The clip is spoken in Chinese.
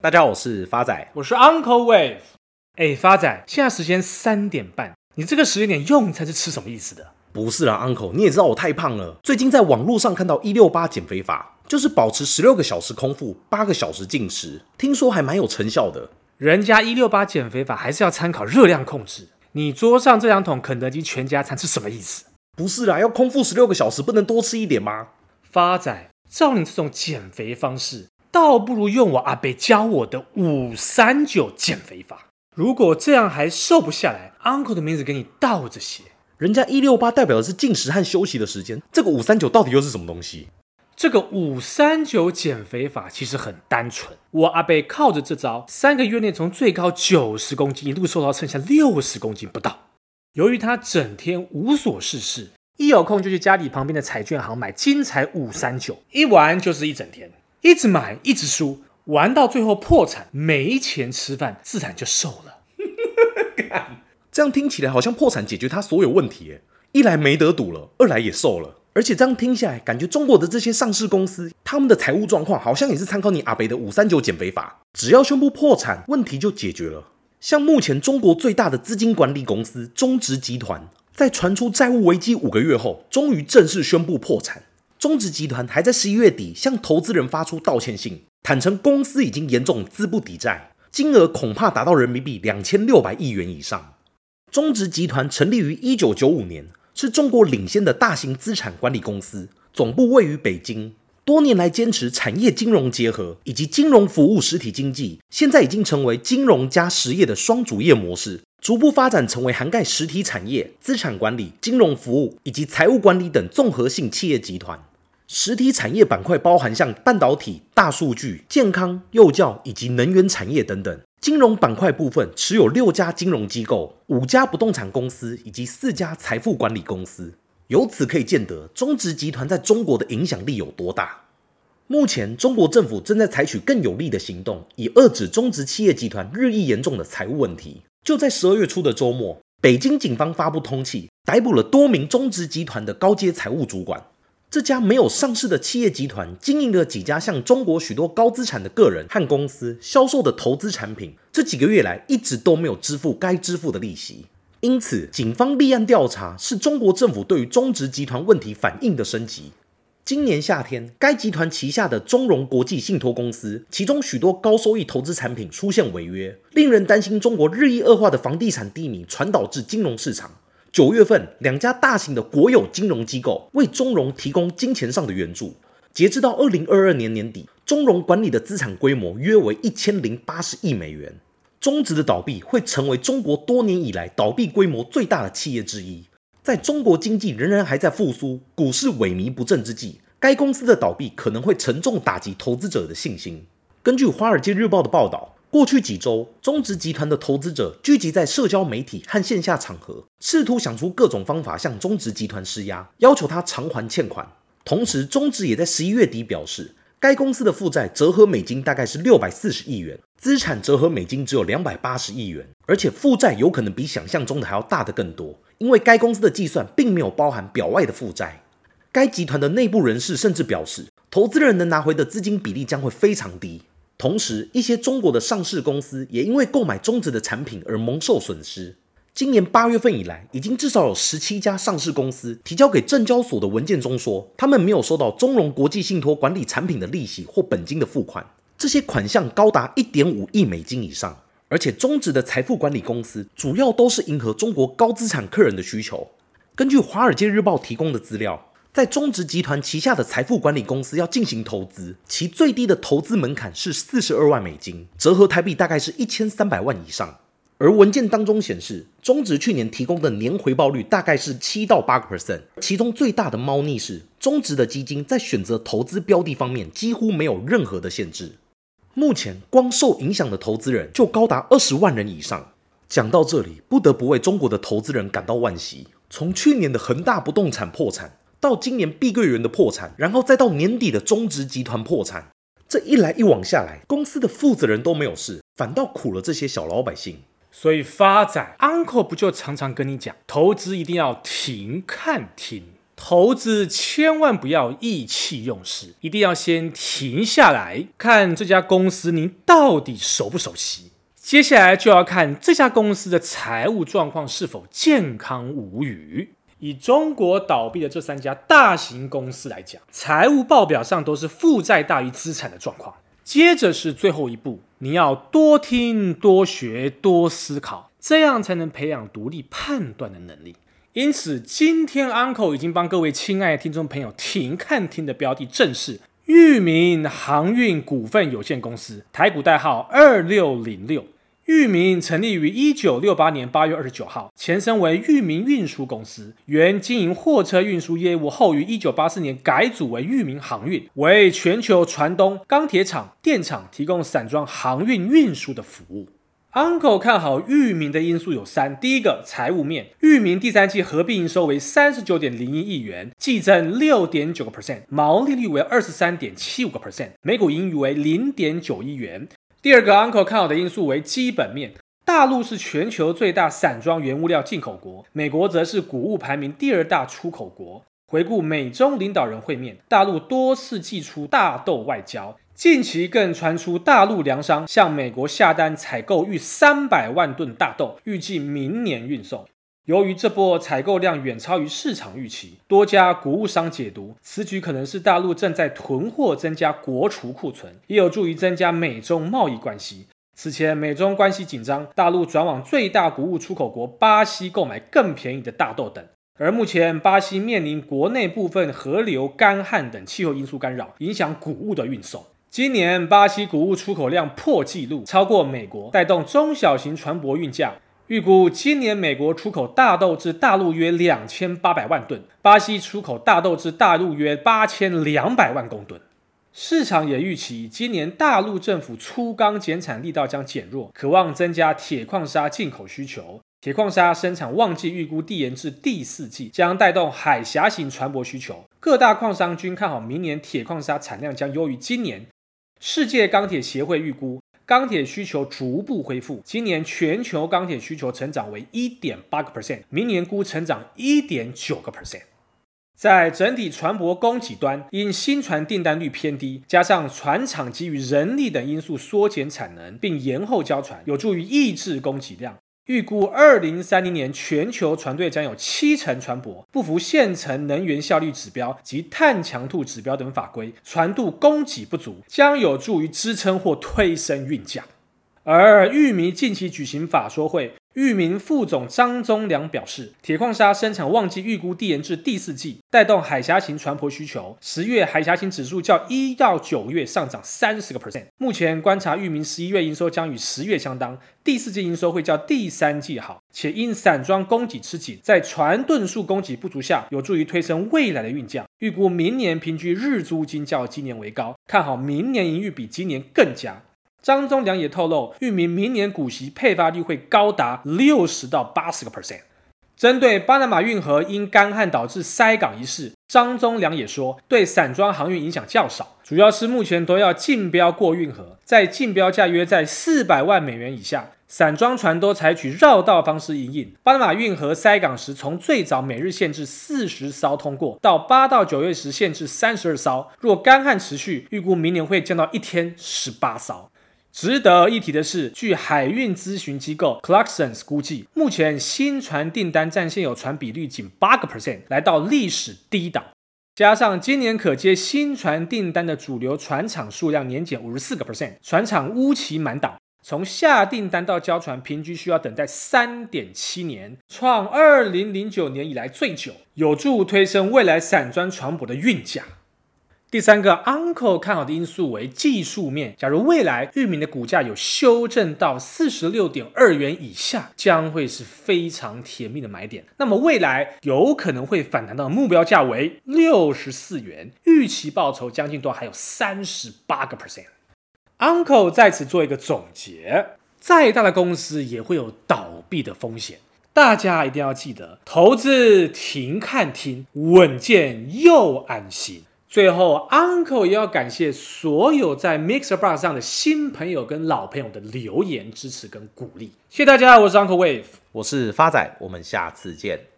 大家好，我是发仔，我是 Uncle Wave。哎，发仔，现在时间三点半，你这个时间点用餐是吃什么意思的？不是啦，Uncle，你也知道我太胖了。最近在网络上看到一六八减肥法，就是保持十六个小时空腹，八个小时进食，听说还蛮有成效的。人家一六八减肥法还是要参考热量控制。你桌上这两桶肯德基全家餐是什么意思？不是啦，要空腹十六个小时，不能多吃一点吗？发仔，照你这种减肥方式，倒不如用我阿伯教我的五三九减肥法。如果这样还瘦不下来，Uncle 的名字给你倒着写。人家一六八代表的是进食和休息的时间，这个五三九到底又是什么东西？这个五三九减肥法其实很单纯，我阿伯靠着这招，三个月内从最高九十公斤一路瘦到剩下六十公斤不到。由于他整天无所事事，一有空就去家里旁边的彩券行买精彩五三九，一玩就是一整天，一直买一直输。玩到最后破产，没钱吃饭，自然就瘦了。这样听起来好像破产解决他所有问题，一来没得赌了，二来也瘦了。而且这样听下来，感觉中国的这些上市公司，他们的财务状况好像也是参考你阿北的五三九减肥法，只要宣布破产，问题就解决了。像目前中国最大的资金管理公司中植集团，在传出债务危机五个月后，终于正式宣布破产。中植集团还在十一月底向投资人发出道歉信。坦承公司已经严重资不抵债，金额恐怕达到人民币两千六百亿元以上。中植集团成立于一九九五年，是中国领先的大型资产管理公司，总部位于北京。多年来坚持产业金融结合以及金融服务实体经济，现在已经成为金融加实业的双主业模式，逐步发展成为涵盖实体产业、资产管理、金融服务以及财务管理等综合性企业集团。实体产业板块包含像半导体、大数据、健康、幼教以及能源产业等等。金融板块部分持有六家金融机构、五家不动产公司以及四家财富管理公司。由此可以见得，中植集团在中国的影响力有多大。目前，中国政府正在采取更有力的行动，以遏制中植企业集团日益严重的财务问题。就在十二月初的周末，北京警方发布通缉，逮捕了多名中植集团的高阶财务主管。这家没有上市的企业集团经营了几家向中国许多高资产的个人和公司销售的投资产品，这几个月来一直都没有支付该支付的利息。因此，警方立案调查是中国政府对于中植集团问题反应的升级。今年夏天，该集团旗下的中融国际信托公司，其中许多高收益投资产品出现违约，令人担心中国日益恶化的房地产低迷传导至金融市场。九月份，两家大型的国有金融机构为中融提供金钱上的援助。截至到二零二二年年底，中融管理的资产规模约为一千零八十亿美元。中植的倒闭会成为中国多年以来倒闭规模最大的企业之一。在中国经济仍然还在复苏、股市萎靡不振之际，该公司的倒闭可能会沉重打击投资者的信心。根据《华尔街日报》的报道。过去几周，中植集团的投资者聚集在社交媒体和线下场合，试图想出各种方法向中植集团施压，要求他偿还欠款。同时，中植也在十一月底表示，该公司的负债折合美金大概是六百四十亿元，资产折合美金只有两百八十亿元，而且负债有可能比想象中的还要大得更多，因为该公司的计算并没有包含表外的负债。该集团的内部人士甚至表示，投资人能拿回的资金比例将会非常低。同时，一些中国的上市公司也因为购买中植的产品而蒙受损失。今年八月份以来，已经至少有十七家上市公司提交给证交所的文件中说，他们没有收到中融国际信托管理产品的利息或本金的付款。这些款项高达一点五亿美金以上。而且，中植的财富管理公司主要都是迎合中国高资产客人的需求。根据《华尔街日报》提供的资料。在中植集团旗下的财富管理公司要进行投资，其最低的投资门槛是四十二万美金，折合台币大概是一千三百万以上。而文件当中显示，中植去年提供的年回报率大概是七到八个 percent，其中最大的猫腻是中植的基金在选择投资标的方面几乎没有任何的限制。目前光受影响的投资人就高达二十万人以上。讲到这里，不得不为中国的投资人感到惋惜。从去年的恒大不动产破产。到今年碧桂园的破产，然后再到年底的中植集团破产，这一来一往下来，公司的负责人都没有事，反倒苦了这些小老百姓。所以发仔 uncle 不就常常跟你讲，投资一定要停看停。投资千万不要意气用事，一定要先停下来看这家公司您到底熟不熟悉。接下来就要看这家公司的财务状况是否健康无虞。以中国倒闭的这三家大型公司来讲，财务报表上都是负债大于资产的状况。接着是最后一步，你要多听、多学、多思考，这样才能培养独立判断的能力。因此，今天 Uncle 已经帮各位亲爱的听众朋友停看听的标的，正是裕民航运股份有限公司，台股代号二六零六。裕民成立于一九六八年八月二十九号，前身为裕民运输公司，原经营货车运输业务，后于一九八四年改组为裕民航运，为全球船东、钢铁厂、电厂提供散装航运运输的服务。Uncle 看好裕民的因素有三：第一个，财务面，裕民第三季合并营收为三十九点零一亿元，季增六点九个 percent，毛利率为二十三点七五个 percent，每股盈余为零点九亿元。第二个 Uncle 看好的因素为基本面，大陆是全球最大散装原物料进口国，美国则是谷物排名第二大出口国。回顾美中领导人会面，大陆多次祭出大豆外交，近期更传出大陆粮商向美国下单采购逾三百万吨大豆，预计明年运送。由于这波采购量远超于市场预期，多家谷物商解读此举可能是大陆正在囤货，增加国储库存，也有助于增加美中贸易关系。此前美中关系紧张，大陆转往最大谷物出口国巴西购买更便宜的大豆等。而目前巴西面临国内部分河流干旱等气候因素干扰，影响谷物的运送。今年巴西谷物出口量破纪录，超过美国，带动中小型船舶运价。预估今年美国出口大豆至大陆约两千八百万吨，巴西出口大豆至大陆约八千两百万公吨。市场也预期今年大陆政府粗钢减产力道将减弱，渴望增加铁矿砂进口需求。铁矿砂生产旺季预估递延至第四季，将带动海峡型船舶需求。各大矿商均看好明年铁矿砂产量将优于今年。世界钢铁协会预估。钢铁需求逐步恢复，今年全球钢铁需求成长为一点八个 percent，明年估成长一点九个 percent。在整体船舶供给端，因新船订单率偏低，加上船厂基于人力等因素缩减产能，并延后交船，有助于抑制供给量。预估二零三零年全球船队将有七成船舶不服现成能源效率指标及碳强度指标等法规，船度供给不足，将有助于支撑或推升运价。而裕民近期举行法说会。域名副总张宗良表示，铁矿砂生产旺季预估递延至第四季，带动海峡型船舶需求。十月海峡型指数较一到九月上涨三十个 percent。目前观察域名十一月营收将与十月相当，第四季营收会较第三季好，且因散装供给吃紧，在船吨数供给不足下，有助于推升未来的运价。预估明年平均日租金较今年为高，看好明年营运比今年更佳。张宗良也透露，裕民明年股息配发率会高达六十到八十个 percent。针对巴拿马运河因干旱导致塞港一事，张宗良也说，对散装航运影响较少，主要是目前都要竞标过运河，在竞标价约在四百万美元以下，散装船都采取绕道方式营运。巴拿马运河塞港时，从最早每日限制四十艘通过，到八到九月时限制三十二艘，若干旱持续，预估明年会降到一天十八艘。值得一提的是，据海运咨询机构 Clarksons 估计，目前新船订单占现有船比率仅八个 percent，来到历史低档。加上今年可接新船订单的主流船厂数量年减五十四个 percent，船厂乌期满档，从下订单到交船平均需要等待三点七年，创二零零九年以来最久，有助推升未来散装船舶的运价。第三个 Uncle 看好的因素为技术面。假如未来域名的股价有修正到四十六点二元以下，将会是非常甜蜜的买点。那么未来有可能会反弹到目标价为六十四元，预期报酬将近都还有三十八个 percent。Uncle 在此做一个总结：再大的公司也会有倒闭的风险，大家一定要记得，投资停看听，稳健又安心。最后，Uncle 也要感谢所有在 Mixer Bar 上的新朋友跟老朋友的留言支持跟鼓励，谢谢大家，我是 Uncle Wave，我是发仔，我们下次见。